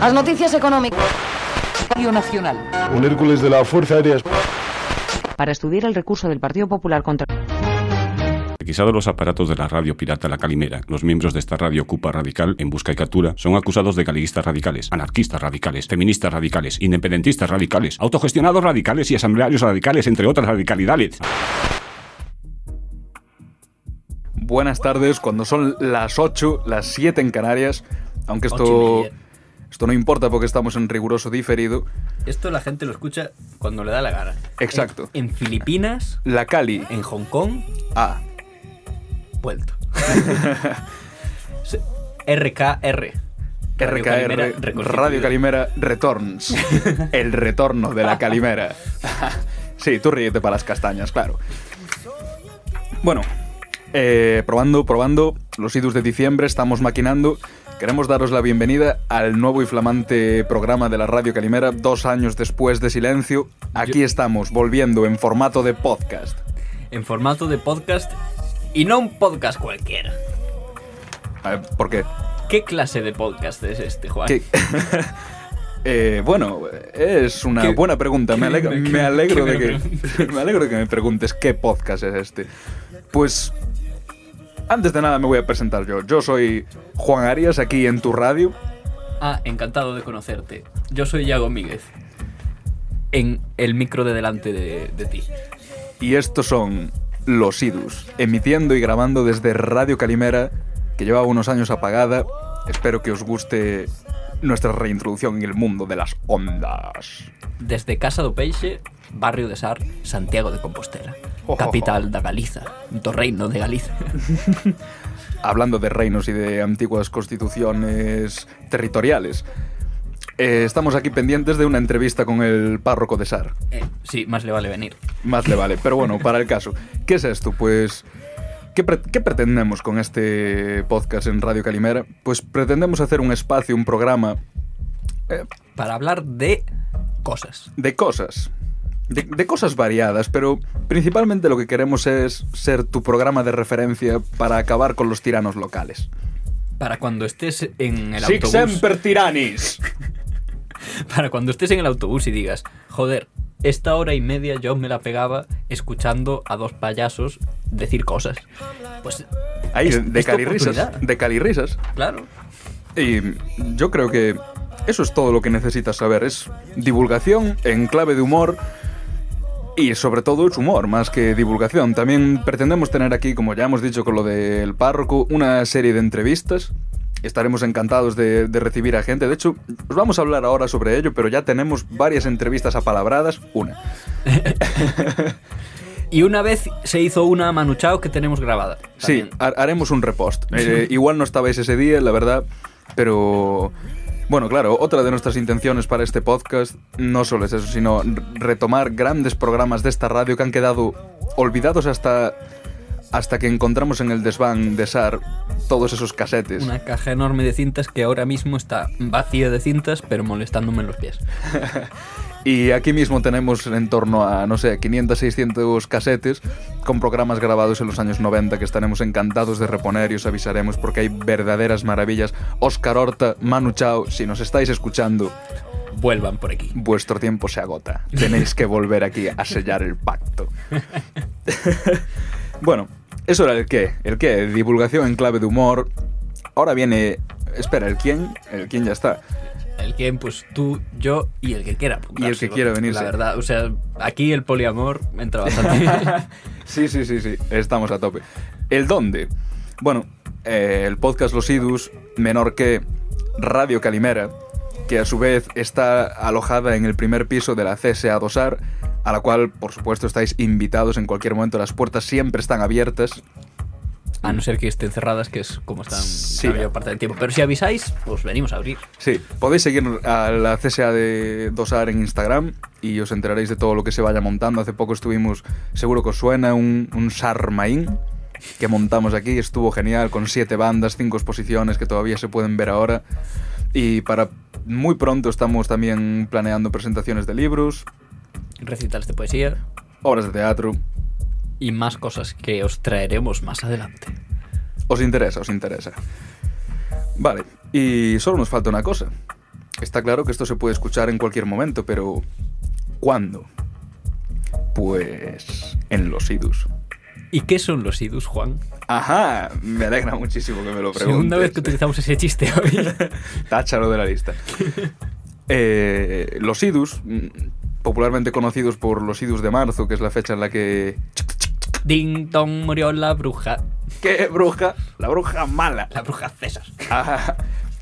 As noticias económicas. Radio Nacional. Un Hércules de la Fuerza Aérea. Para estudiar el recurso del Partido Popular contra Requisados los aparatos de la radio pirata La Calimera, los miembros de esta radio Cupa Radical, en busca y captura, son acusados de galiguistas radicales, anarquistas radicales, feministas radicales, independentistas radicales, autogestionados radicales y asamblearios radicales, entre otras radicalidades. Buenas tardes, cuando son las 8, las 7 en Canarias, aunque esto. Esto no importa porque estamos en riguroso diferido. Esto la gente lo escucha cuando le da la gana. Exacto. En, en Filipinas, La Cali, en Hong Kong, ah, vuelto. RKR. Radio RKR. Radio Calimera Returns. El retorno de la Calimera. Sí, tú ríete para las castañas, claro. Bueno, eh, probando, probando. Los idus de diciembre, estamos maquinando. Queremos daros la bienvenida al nuevo y flamante programa de la Radio Calimera, dos años después de silencio. Aquí estamos, volviendo en formato de podcast. En formato de podcast y no un podcast cualquiera. A ver, ¿Por qué? ¿Qué clase de podcast es este, Juan? ¿Qué? Eh, bueno, es una ¿Qué- buena pregunta. Me, alegro, me alegro de que me alegro de que me preguntes qué podcast es este. Pues antes de nada me voy a presentar yo. Yo soy Juan Arias aquí en tu radio. Ah, encantado de conocerte. Yo soy Yago Míguez. En el micro de delante de, de ti. Y estos son Los Idus, emitiendo y grabando desde Radio Calimera, que lleva unos años apagada. Espero que os guste nuestra reintroducción en el mundo de las ondas. Desde Casa do Peixe, barrio de Sar, Santiago de Compostela. Oh, oh, Capital da Galiza, do reino de Galiza. hablando de reinos y de antiguas constituciones territoriales. eh, estamos aquí pendientes de una entrevista con el párroco de Sar. Eh, sí, más le vale venir. Más le vale, pero bueno, para el caso. ¿Qué es esto? Pues... ¿Qué, pre- qué pretendemos con este podcast en Radio Calimera? Pues pretendemos hacer un espacio, un programa eh, Para hablar de cosas. de cosas. De, de cosas variadas, pero principalmente lo que queremos es ser tu programa de referencia para acabar con los tiranos locales. Para cuando estés en el Sic autobús. semper tyrannis. Para cuando estés en el autobús y digas, joder, esta hora y media yo me la pegaba escuchando a dos payasos decir cosas. Pues, Ahí, es- de calirrisas. De calirrisas. claro. Y yo creo que eso es todo lo que necesitas saber. Es divulgación en clave de humor. Y sobre todo es humor, más que divulgación. También pretendemos tener aquí, como ya hemos dicho con lo del párroco, una serie de entrevistas. Estaremos encantados de, de recibir a gente. De hecho, os vamos a hablar ahora sobre ello, pero ya tenemos varias entrevistas apalabradas. Una. Y una vez se hizo una a Manu Chao que tenemos grabada. Sí, ha- haremos un repost. Eh, igual no estabais ese día, la verdad, pero... Bueno, claro, otra de nuestras intenciones para este podcast no solo es eso, sino retomar grandes programas de esta radio que han quedado olvidados hasta, hasta que encontramos en el desván de SAR todos esos casetes. Una caja enorme de cintas que ahora mismo está vacía de cintas, pero molestándome en los pies. Y aquí mismo tenemos en torno a, no sé, 500, 600 casetes con programas grabados en los años 90 que estaremos encantados de reponer y os avisaremos porque hay verdaderas maravillas. Oscar Horta, Manu Chao, si nos estáis escuchando, Vuelvan por aquí. vuestro tiempo se agota. Tenéis que volver aquí a sellar el pacto. bueno, eso era el qué. El qué, divulgación en clave de humor. Ahora viene... Espera, ¿el quién? El quién ya está. El que, pues tú, yo y el que quiera. apuntarse, Y el que quiera venirse. La verdad, o sea, aquí el poliamor entra bastante. Sí, sí, sí, sí, estamos a tope. ¿El dónde? Bueno, eh, el podcast Los Idus, menor que Radio Calimera, que a su vez está alojada en el primer piso de la CSA Dosar, a la cual, por supuesto, estáis invitados en cualquier momento, las puertas siempre están abiertas. A no ser que estén cerradas, que es como están Sí. la mayor parte del tiempo. Pero si avisáis, pues venimos a abrir. Sí, podéis seguir a la CSA de Dosar en Instagram y os enteraréis de todo lo que se vaya montando. Hace poco estuvimos, seguro que os suena, un, un Sarmaín que montamos aquí. Estuvo genial, con siete bandas, cinco exposiciones que todavía se pueden ver ahora. Y para muy pronto estamos también planeando presentaciones de libros, Recitales de poesía obras de teatro. y más cosas que os traeremos más adelante. Os interesa, os interesa. Vale, y solo nos falta una cosa. está claro que esto se puede escuchar en cualquier momento, pero ¿cuándo? Pues en los idus. ¿Y qué son los idus, Juan? Ajá, me alegra muchísimo que me lo preguntes. Segunda vez que utilizamos ese chiste hoy. Táchalo de la lista. Eh, los idus, mm, popularmente conocidos por los idus de marzo, que es la fecha en la que... Ding dong murió la bruja. ¿Qué bruja? La bruja mala. La bruja César. Ah,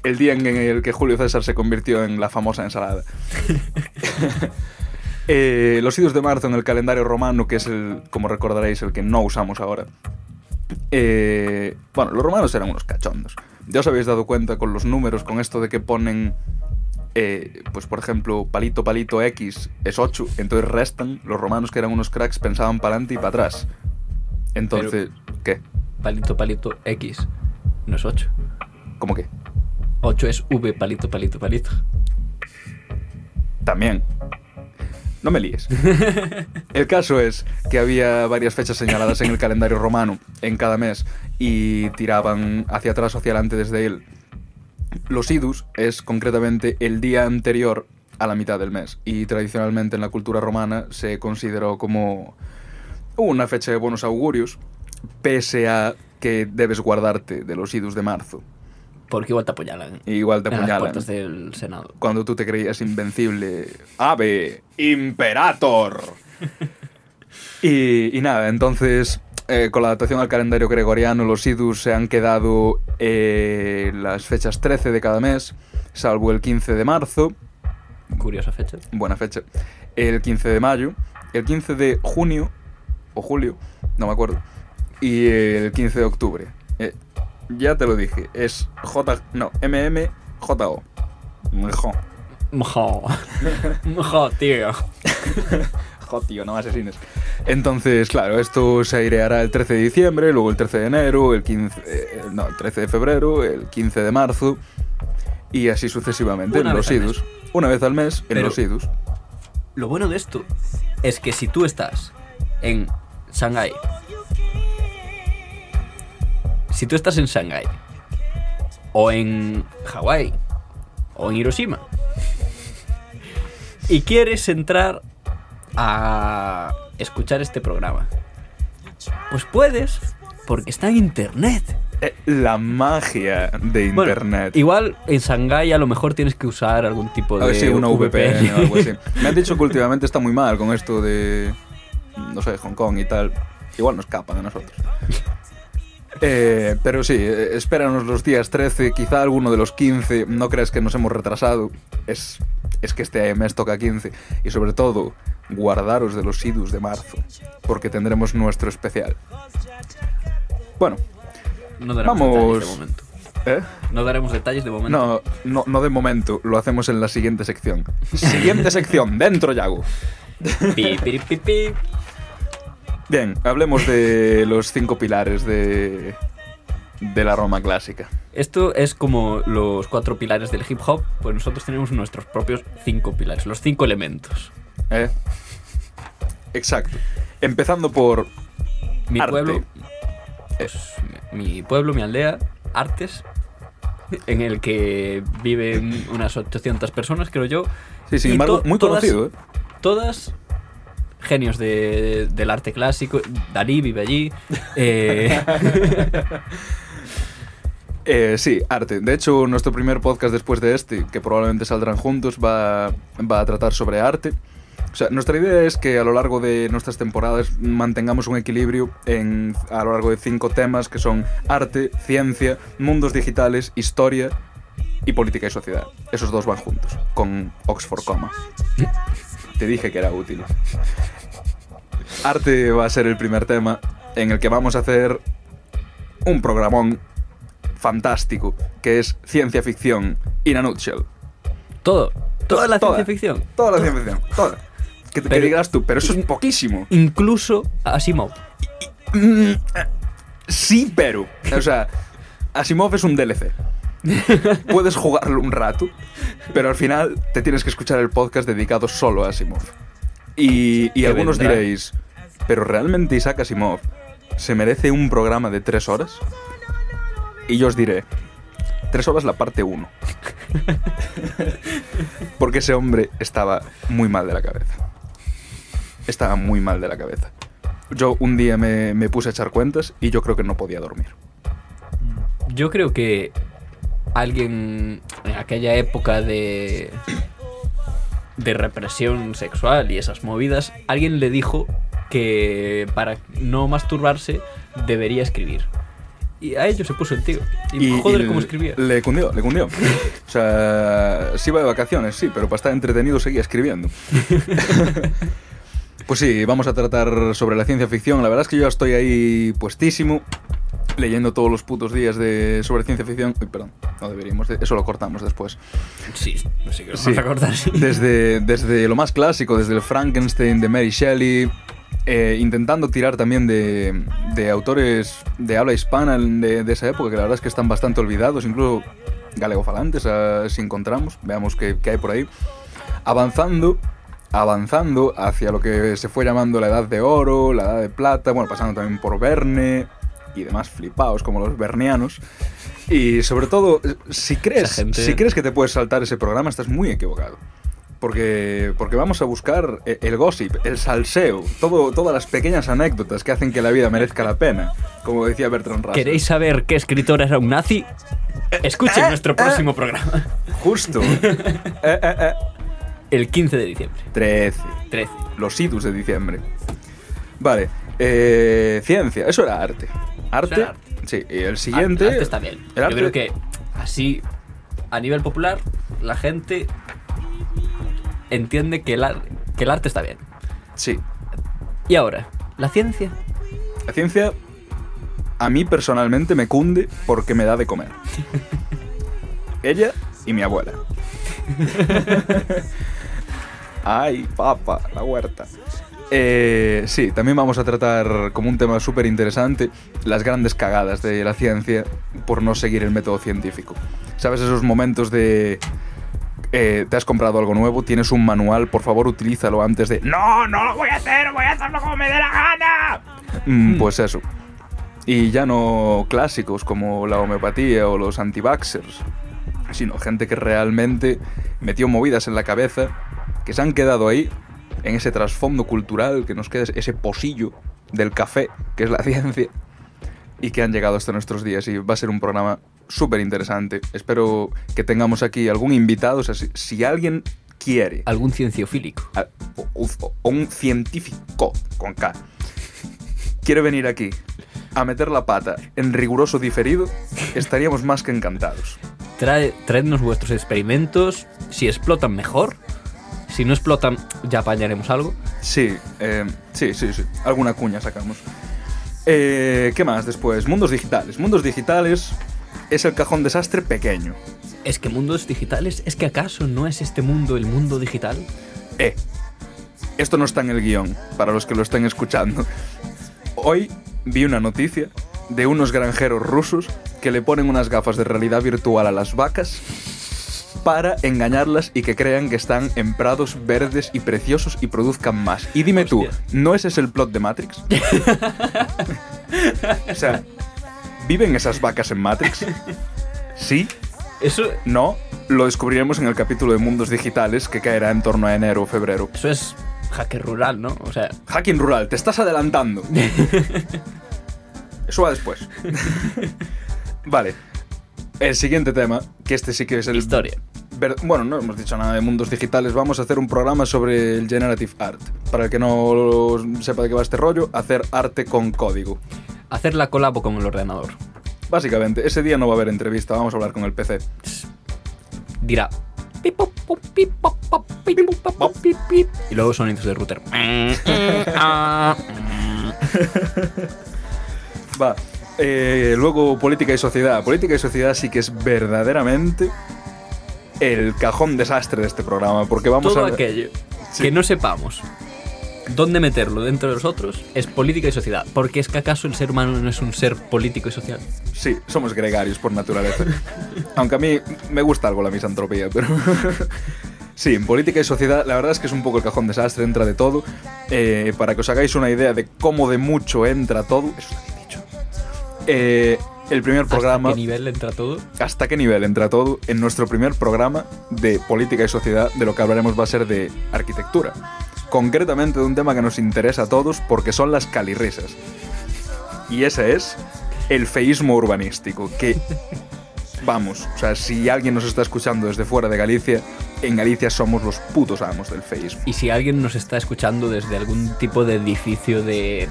el día en el que Julio César se convirtió en la famosa ensalada. Eh, los idus de marzo en el calendario romano, que es el, como recordaréis, el que no usamos ahora. Eh, bueno, los romanos eran unos cachondos. Ya os habéis dado cuenta con los números, con esto de que ponen, eh, pues por ejemplo, palito, palito X es 8, entonces restan. Los romanos, que eran unos cracks, pensaban para adelante y para atrás. Entonces, ¿qué? Palito, palito, X. No es 8. ¿Cómo qué? 8 es V, palito, palito, palito. También. No me líes. El caso es que había varias fechas señaladas en el calendario romano en cada mes y tiraban hacia atrás o hacia adelante desde él. Los idus es concretamente el día anterior a la mitad del mes y tradicionalmente en la cultura romana se consideró como una fecha de buenos augurios, pese a que debes guardarte de los idus de marzo. Porque igual te apuñalan. Igual te en las apuñalan. del Senado. Cuando tú te creías invencible. ¡Ave! ¡Imperator! y, y nada, entonces, eh, con la adaptación al calendario gregoriano, los idus se han quedado eh, las fechas 13 de cada mes, salvo el 15 de marzo, Curiosa fecha. buena fecha, el 15 de mayo, el 15 de junio, o julio, no me acuerdo, y el 15 de octubre. Eh, ya te lo dije, es J... no, MMJO. Mejor. Mjo. Mjo, tío. Jo, tío, no me asesines. Entonces, claro, esto se aireará el 13 de diciembre, luego el 13 de enero, el 15... eh, no, el 13 de febrero, el 15 de marzo y así sucesivamente Una en los idus. Una vez al mes en Pero- los idus. Lo bueno de esto es que si tú estás en Shanghái, si tú estás en Shanghái, o en Hawái, o en Hiroshima, y quieres entrar a escuchar este programa, pues puedes, porque está en internet. Eh, la magia de Bueno, internet. igual en Shanghái a lo mejor tienes que usar algún tipo A de ver si una VPN o algo así. Me han dicho que últimamente está muy mal con esto de. No sé, Hong Kong y tal. Igual nos escapan a nosotros. Eh, pero sí, eh, espéranos los días 13, quizá alguno de los 15. No creas que nos hemos retrasado. Es, es que este mes toca 15. Y sobre todo, guardaros de los idus de marzo. Porque tendremos nuestro especial. Bueno, No daremos Vamos. detalles de momento. ¿eh? No daremos detalles de momento. No, no, no de momento. Lo hacemos en la siguiente sección. Siguiente sección, dentro Yago. Pi, pi, pi, pi. Bien, hablemos de los cinco pilares de, de la Roma clásica. Esto es como los cuatro pilares del hip hop, pues nosotros tenemos nuestros propios cinco pilares, los cinco elementos. ¿eh? Exacto. Empezando por Mi Arte. pueblo, pues, mi pueblo, mi aldea, Artes, en el que viven unas 800 personas, creo yo. Sí, sin embargo, muy todas- conocido, ¿eh? Todas genios de- del arte clásico. Dalí vive allí. eh, Eh, sí, arte. De hecho, nuestro primer podcast después de este, que probablemente saldrán juntos, va, va a tratar sobre arte. O sea, nuestra idea es que a lo largo de nuestras temporadas mantengamos un equilibrio en, a lo largo de cinco temas que son arte, ciencia, mundos digitales, historia y política y sociedad. Esos dos van juntos, con Oxford Coma. Te dije que era útil. Arte va a ser el primer tema en el que vamos a hacer un programón fantástico que es ciencia ficción in a nutshell. todo. Toda la Toda. ciencia ficción. Toda la ciencia ficción, toda. Que, Pero- digas tú, pero eso es poquísimo. Incluso Asimov. Mm, eh, sí, pero. O sea, Asimov es un DLC. Puedes jugarlo un rato, pero al final te tienes que escuchar el podcast dedicado solo a Asimov. Y, algunos vendrá. diréis, ¿pero realmente Isaac Asimov se merece un programa de tres horas? Y yo os diré, tres horas la parte 1. Porque ese hombre estaba muy mal de la cabeza. Estaba muy mal de la cabeza. Yo un día me, me puse a echar cuentas y yo creo que no podía dormir. Yo creo que alguien en aquella época de de represión sexual y esas movidas, alguien le dijo que para no masturbarse debería escribir. Y a ello se puso el tío. Y, joder, cómo escribía. Le cundió, le cundió. O sea, sí iba de vacaciones, sí, pero para estar entretenido seguía escribiendo. pues sí, vamos a tratar sobre la ciencia ficción. La verdad es que yo estoy ahí puestísimo leyendo todos los putos días de sobre ciencia ficción. Uy, perdón, no deberíamos, eso lo cortamos después. Sí, sé qué lo Sí. vamos a cortar. sí. Desde, desde lo más clásico, desde el Frankenstein de Mary Shelley, eh, intentando tirar también de, de autores de habla hispana de, de esa época, que la verdad es que están bastante olvidados, incluso galegofalantes, ah, si encontramos, veamos qué, qué hay por ahí. Avanzando, avanzando hacia lo que se fue llamando la Edad de Oro, la Edad de Plata, bueno, pasando también por Verne y demás flipaos como los bernianos. Y sobre todo, si crees, gente- si crees que te puedes saltar ese programa, estás muy equivocado. Porque, porque vamos a buscar e- el gossip, el salseo, todo, todas las pequeñas anécdotas que hacen que la vida merezca la pena, como decía Bertrand Russell. ¿Queréis saber qué escritor era un nazi? Escuchen nuestro próximo programa. Justo. El 15 de diciembre. 13. 13. Los idus de diciembre. Vale. eh, ciencia. Eso era arte. Arte. Eso era arte. Sí. Y el siguiente. El arte está bien. el arte- Yo creo que así, a nivel popular, la gente entiende que el, ar- que el arte está bien. Sí. Y ahora, la ciencia. La ciencia. A mí personalmente me cunde porque me da de comer. Ella y mi abuela. Ay, papa, la huerta. Eh, sí, también vamos a tratar como un tema súper interesante las grandes cagadas de la ciencia por no seguir el método científico. ¿Sabes esos momentos de... eh, te has comprado algo nuevo, tienes un manual, por favor utilízalo antes de... No, no lo voy a hacer, voy a hacerlo como me dé la gana. Mm, pues eso. Y ya no clásicos como la homeopatía o los antivaxxers, sino gente que realmente metió movidas en la cabeza, que se han quedado ahí, en ese trasfondo cultural, que nos queda ese posillo del café, que es la ciencia, y que han llegado hasta nuestros días. Y va a ser un programa súper interesante. Espero que tengamos aquí algún invitado, o sea, si, si alguien quiere, Algún cienciofílico. a- o, o- o un científico con K, quiere venir aquí a meter la pata en riguroso diferido, estaríamos más que encantados. Trae, traednos vuestros experimentos. Si explotan, mejor. Si no explotan, ya apañaremos algo. Sí, eh, sí, sí, sí. Alguna cuña sacamos. Eh, ¿Qué más después? Mundos digitales. Mundos digitales es el cajón desastre pequeño. Es que mundos digitales, ¿es que acaso no es este mundo el mundo digital? Eh, esto no está en el guion, para los que lo estén escuchando. Hoy vi una noticia de unos granjeros rusos que le ponen unas gafas de realidad virtual a las vacas para engañarlas y que crean que están en prados verdes y preciosos y produzcan más. Y dime tú. ¿no ese es el plot de Matrix? o sea, ¿viven esas vacas en Matrix? Sí, Eso, no, lo descubriremos en el capítulo de Mundos Digitales que caerá en torno a enero o febrero. eso es hacker rural, ¿no? O sea, Hacking rural, te estás adelantando. Eso va después. vale. El siguiente tema, que este sí que es el... historia. ver- Bueno, no hemos dicho nada de mundos digitales. Vamos a hacer un programa sobre el Generative Art. Para el que no sepa de qué va este rollo, hacer arte con código. Hacer la colabo con el ordenador. Básicamente, ese día no va a haber entrevista, vamos a hablar con el PC. Dirá. Y luego sonidos de router. Va. Eh, luego, política y sociedad. Política y sociedad sí que es verdaderamente el cajón desastre de este programa. Porque vamos Todo a. aquello Sí. que no sepamos dónde meterlo dentro de nosotros es política y sociedad. Porque es que acaso el ser humano no es un ser político y social. Sí, somos gregarios por naturaleza. Aunque a mí me gusta algo la misantropía, pero. Sí, en política y sociedad, la verdad es que es un poco el cajón desastre, entra de todo. Eh, para que os hagáis una idea de cómo de mucho entra todo. Eh, el primer programa... ¿Hasta qué nivel entra todo? ¿Hasta qué nivel entra todo? En nuestro primer programa de política y sociedad, de lo que hablaremos va a ser de arquitectura. Concretamente de un tema que nos interesa a todos porque son las calirrisas. Y ese es el feísmo urbanístico, que vamos, o sea, si alguien nos está escuchando desde fuera de Galicia, en Galicia somos los putos amos del feísmo. Y si alguien nos está escuchando desde algún tipo de edificio de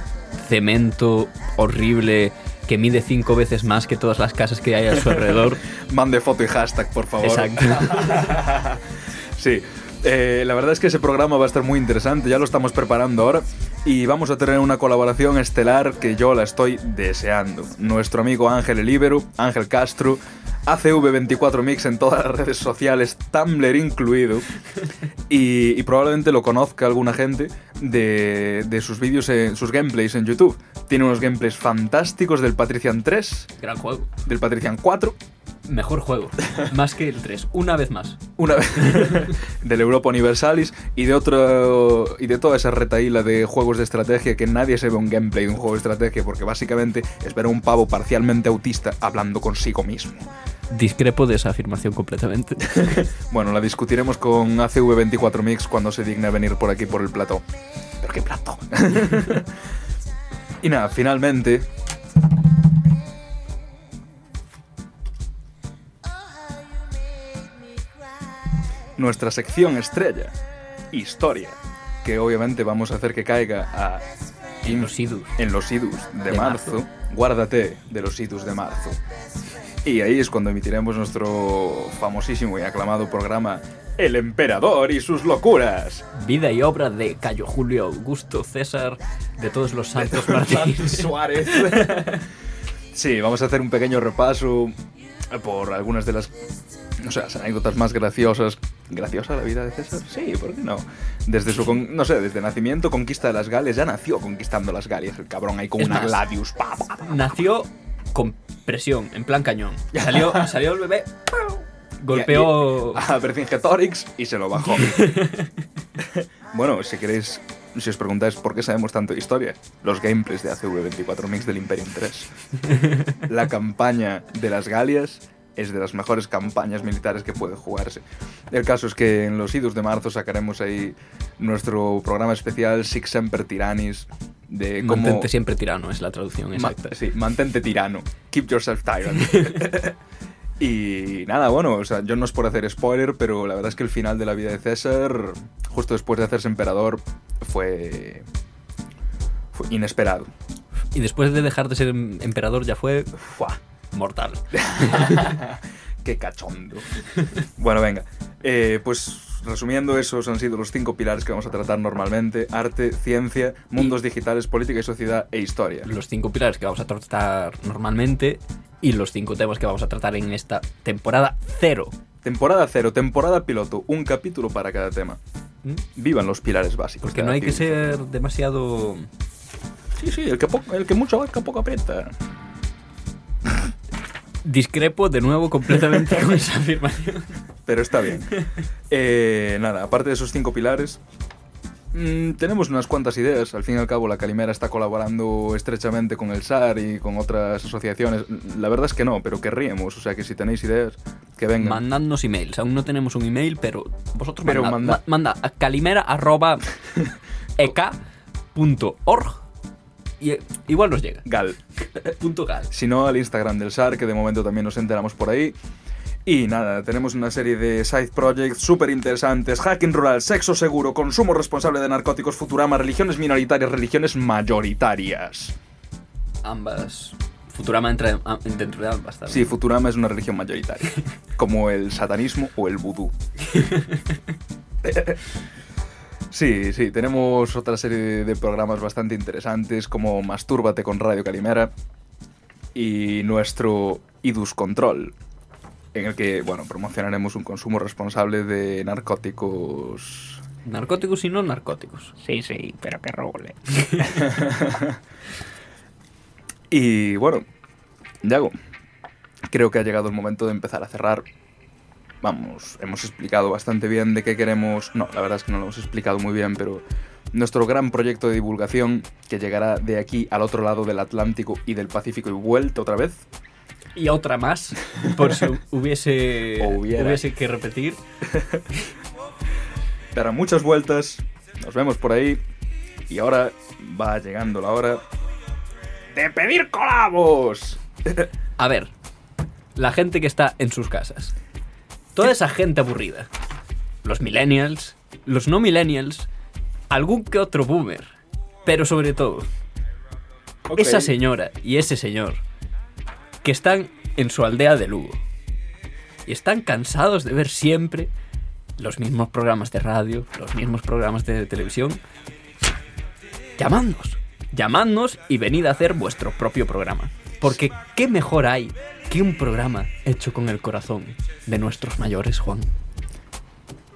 cemento horrible que mide cinco veces más que todas las casas que hay a su alrededor. Mande foto y hashtag, por favor. Exacto. sí. Eh, la verdad es que ese programa va a estar muy interesante, ya lo estamos preparando ahora y vamos a tener una colaboración estelar que yo la estoy deseando. Nuestro amigo Ángel Elíbero, Ángel Castro, ACV24 Mix en todas las redes sociales, Tumblr incluido, y, y probablemente lo conozca alguna gente de, de sus vídeos, en, sus gameplays en YouTube. Tiene unos gameplays fantásticos del Patrician 3, Gran juego. del Patrician 4 Mejor juego. Más que el 3. Una vez más. una vez del Europa Universalis y de otro y de toda esa retaíla de juegos de estrategia que nadie se ve un gameplay de un juego de estrategia porque básicamente es ver a un pavo parcialmente autista hablando consigo mismo. Discrepo de esa afirmación completamente. Bueno, la discutiremos con ACV24 Mix cuando se digne venir por aquí por el plató. ¿Pero qué plató? y nada, finalmente nuestra sección estrella, historia, que obviamente vamos a hacer que caiga a En los idus. en los idus de, De marzo. marzo. Guárdate de los idus de marzo. Y ahí es cuando emitiremos nuestro famosísimo y aclamado programa El Emperador y sus locuras. Vida y obra de Cayo Julio Augusto César, de todos los santos Martín. Suárez. sí, vamos a hacer un pequeño repaso por algunas de las no sé, las anécdotas más graciosas. ¿Graciosa la vida de César? Sí, ¿por qué no? Desde su, con- no sé, desde nacimiento, conquista de las Galias, ya nació conquistando las Galias, el cabrón ahí con Es una más, gladius. pa, pa, pa. Nació con presión, en plan cañón. Salió, salió el bebé, golpeó... Y- a Vercingetorix y se lo bajó. bueno, si queréis, si os preguntáis por qué sabemos tanto de historia, los gameplays de ACV24 Mix del Imperium 3. La campaña de las Galias es de las mejores campañas militares que puede jugarse. El caso es que en los idus de marzo sacaremos ahí nuestro programa especial Six Semper Tyrannis de cómo... Mantente siempre tirano, es la traducción Ma- exacta. sí, mantente tirano. Keep yourself tyrant. y nada, bueno, o sea, yo no es por hacer spoiler, pero la verdad es que el final de la vida de César, justo después de hacerse emperador, fue, fue inesperado. Y después de dejar de ser em- emperador ya fue Fua, mortal. ¡Qué cachondo! bueno, venga. Eh, pues resumiendo, esos han sido los cinco pilares que vamos a tratar normalmente. Arte, ciencia, mundos digitales, política y sociedad e historia. Los cinco pilares que vamos a tratar normalmente y los cinco temas que vamos a tratar en esta temporada cero. Temporada cero, temporada piloto, un capítulo para cada tema. ¿Mm? Vivan los pilares básicos. Porque no hay que ser demasiado... Sí, sí, el que, poco- el que mucho abarca poco aprieta. Discrepo de nuevo completamente con esa afirmación. Pero está bien. Eh, nada, aparte de esos cinco pilares, mm, tenemos unas cuantas ideas. Al fin y al cabo, la Calimera está colaborando estrechamente con el SAR y con otras asociaciones. La verdad es que no, pero querríamos. O sea que si tenéis ideas, que vengan. Mandadnos emails. Aún no tenemos un email, pero vosotros Pero manda, manda- ma- manda a calimera.eka.org y igual nos llega. Gal. Punto gal. Si no, al Instagram del SAR, que de momento también nos enteramos por ahí. Y nada, tenemos una serie de side projects súper interesantes. Hacking rural, sexo seguro, consumo responsable de narcóticos, Futurama, religiones minoritarias, religiones mayoritarias. Ambas. Futurama entra en- dentro de ambas también. Sí, Futurama es una religión mayoritaria, como el satanismo o el vudú. Sí, sí, tenemos otra serie de programas bastante interesantes como Mastúrbate con Radio Calimera y nuestro Idus Control, en el que, bueno, promocionaremos un consumo responsable de narcóticos. Narcóticos y no narcóticos. Sí, sí, pero que roble. Y bueno, Yago, creo que ha llegado el momento de empezar a cerrar. Vamos, hemos explicado bastante bien de qué queremos. No, la verdad es que no lo hemos explicado muy bien, pero nuestro gran proyecto de divulgación que llegará de aquí al otro lado del Atlántico y del Pacífico y vuelta otra vez. y otra más, por si hubiese, hubiese que repetir. Dará muchas vueltas. Nos vemos por ahí. Y ahora va llegando la hora de pedir colabos. A ver, la gente que está en sus casas. Toda esa gente aburrida. Los millennials, los no millennials, algún que otro boomer. Pero sobre todo, esa señora y ese señor que están en su aldea de Lugo y están cansados de ver siempre los mismos programas de radio, los mismos programas de televisión. Llamadnos, llamadnos y venid a hacer vuestro propio programa. Porque ¿qué mejor hay que un programa hecho con el corazón de nuestros mayores, Juan?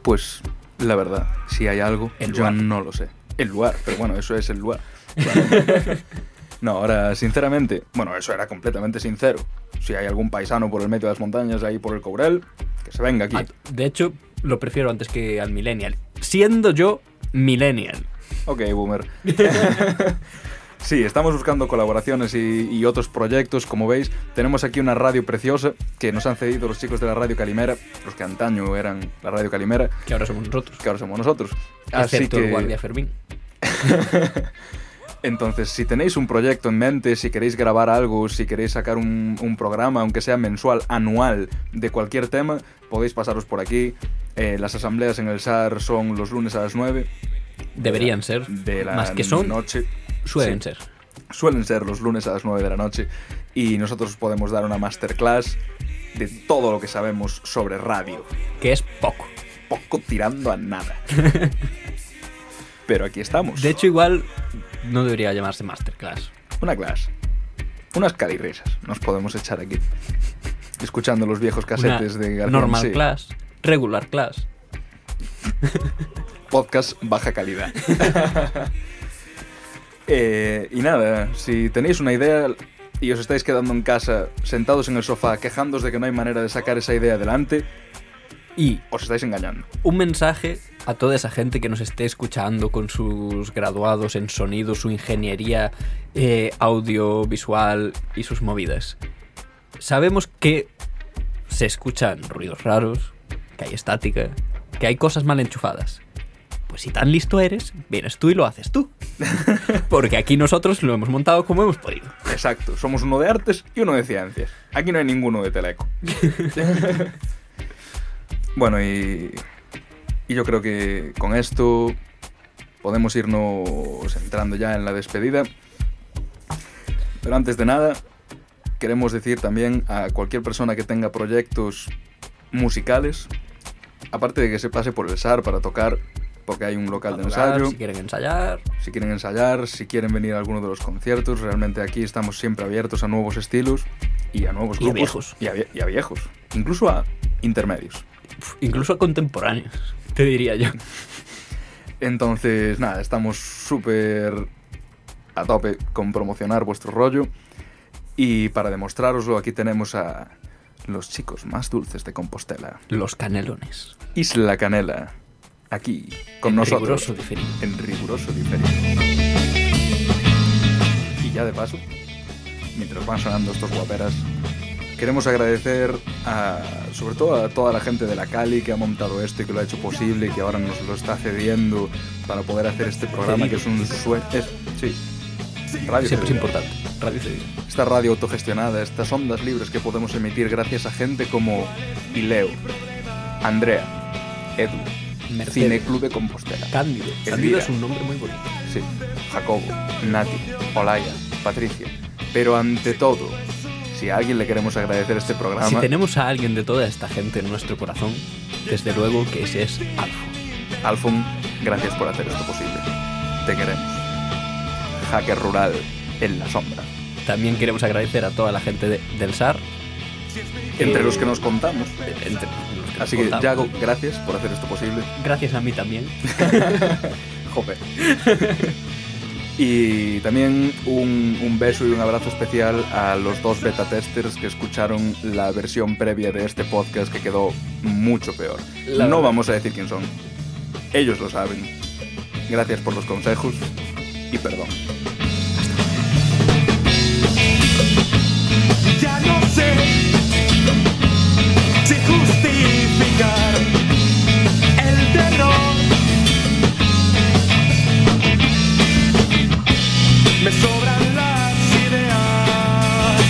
Pues la verdad, si hay algo, El yo lugar. no lo sé. El lugar, pero bueno, eso es el lugar. Bueno. no, ahora, sinceramente, bueno, eso era completamente sincero. Si hay algún paisano por el medio de las montañas, ahí por el Cobrel, que se venga aquí. Ah, De hecho, lo prefiero antes que al millennial. Siendo yo millennial. Ok, boomer. Sí, estamos buscando colaboraciones y, y otros proyectos. Como veis, tenemos aquí una radio preciosa que nos han cedido los chicos de la Radio Calimera, los que antaño eran la Radio Calimera, Que ahora somos nosotros. que ahora somos nosotros. Así Excepto que, el guardia Fermín. entonces, si tenéis un proyecto en mente, si queréis grabar algo, si queréis sacar un, un programa, aunque sea mensual, anual, de cualquier tema, podéis pasaros por aquí. Eh, las asambleas en el SAR son los lunes a las 9 Deberían ser. de la más que son, noche. suelen Sí. ser. suelen ser los lunes a las 9 de la noche y nosotros os podemos dar una masterclass de todo lo que sabemos sobre radio. Que es poco. Poco tirando a nada. Pero aquí estamos. De hecho, igual no debería llamarse Masterclass. una clase. Unas calirrisas nos podemos echar aquí. Escuchando los viejos Una casetes de García normal sí. class, regular class. podcast baja calidad. Eh, y nada, si tenéis una idea y os estáis quedando en casa sentados en el sofá quejándoos de que no hay manera de sacar esa idea adelante, Y os estáis engañando. un mensaje a toda esa gente que nos esté escuchando con sus graduados en sonido, su ingeniería eh, audiovisual y sus movidas. Sabemos que se escuchan ruidos raros, que hay estática, que hay cosas mal enchufadas. Pues si tan listo eres, vienes tú y lo haces tú. Porque aquí nosotros lo hemos montado como hemos podido. Exacto, somos uno de artes y uno de ciencias. Aquí no hay ninguno de teleco. bueno, y, y yo creo que con esto podemos irnos entrando ya en la despedida. Pero antes de nada, queremos decir también a cualquier persona que tenga proyectos musicales, aparte de que se pase por el SAR para tocar, porque hay un local de tocar, ensayo Si quieren ensayar, si quieren ensayar, si quieren venir a alguno de los conciertos, realmente aquí estamos siempre abiertos a nuevos estilos y a nuevos Y a grupos. viejos. Y a, vie- y a viejos. Incluso a intermedios. incluso a contemporáneos, te diría yo. Entonces, nada, estamos súper a tope con promocionar vuestro rollo. Y para demostraroslo, aquí tenemos a los chicos más dulces de Compostela. Los canelones. Isla Canela. Aquí, con En nosotros. riguroso diferido. en riguroso diferido. Y ya de paso, mientras van sonando estos guaperas, queremos agradecer a, sobre todo a toda la gente de la Cali que ha montado esto y que lo ha hecho posible y que ahora nos lo está cediendo para poder hacer este programa que es un sueño. Sí, radio Siempre es importante. Radio. Esta radio autogestionada, estas ondas libres que podemos emitir gracias a gente como Ileo, Andrea, Edu, Mercedes. Cineclub de Compostela. Cándido. Cándido es un nombre muy bonito. Sí, Jacobo, Nati, Olaya, Patricia. Pero ante todo, si a alguien le queremos agradecer este programa, Si tenemos a alguien de toda esta gente en nuestro corazón, desde luego que ese es Alfo. Alfon, gracias por hacer esto posible. Te queremos. Hacker rural en la sombra. También queremos agradecer a toda la gente de- del SAR. Entre eh, los que nos contamos. entre los que nos Así que, contamos. Yago, gracias por hacer esto posible. Gracias a mí también. Jope. Y también un, un beso y un abrazo especial a los dos beta testers que escucharon la versión previa de este podcast que quedó mucho peor. La no verdad. vamos a decir quién son. Ellos lo saben. Gracias por los consejos y perdón. Ya no sé justificar el terror. Me sobran las ideas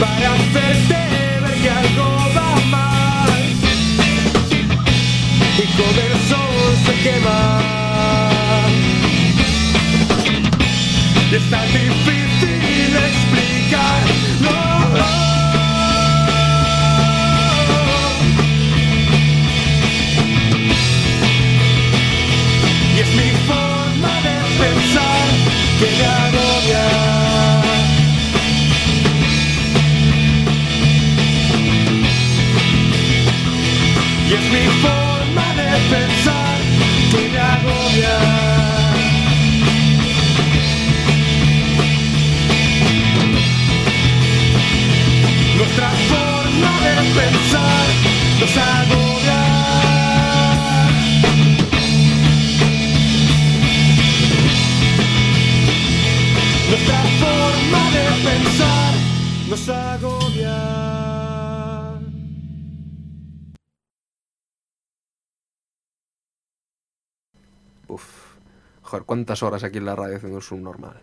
para hacerte ver que algo va mal y con el sol se quema. Y es tan difícil explicarlo. Yeah. ¿Cuántas horas aquí en la radio haciendo un subnormal?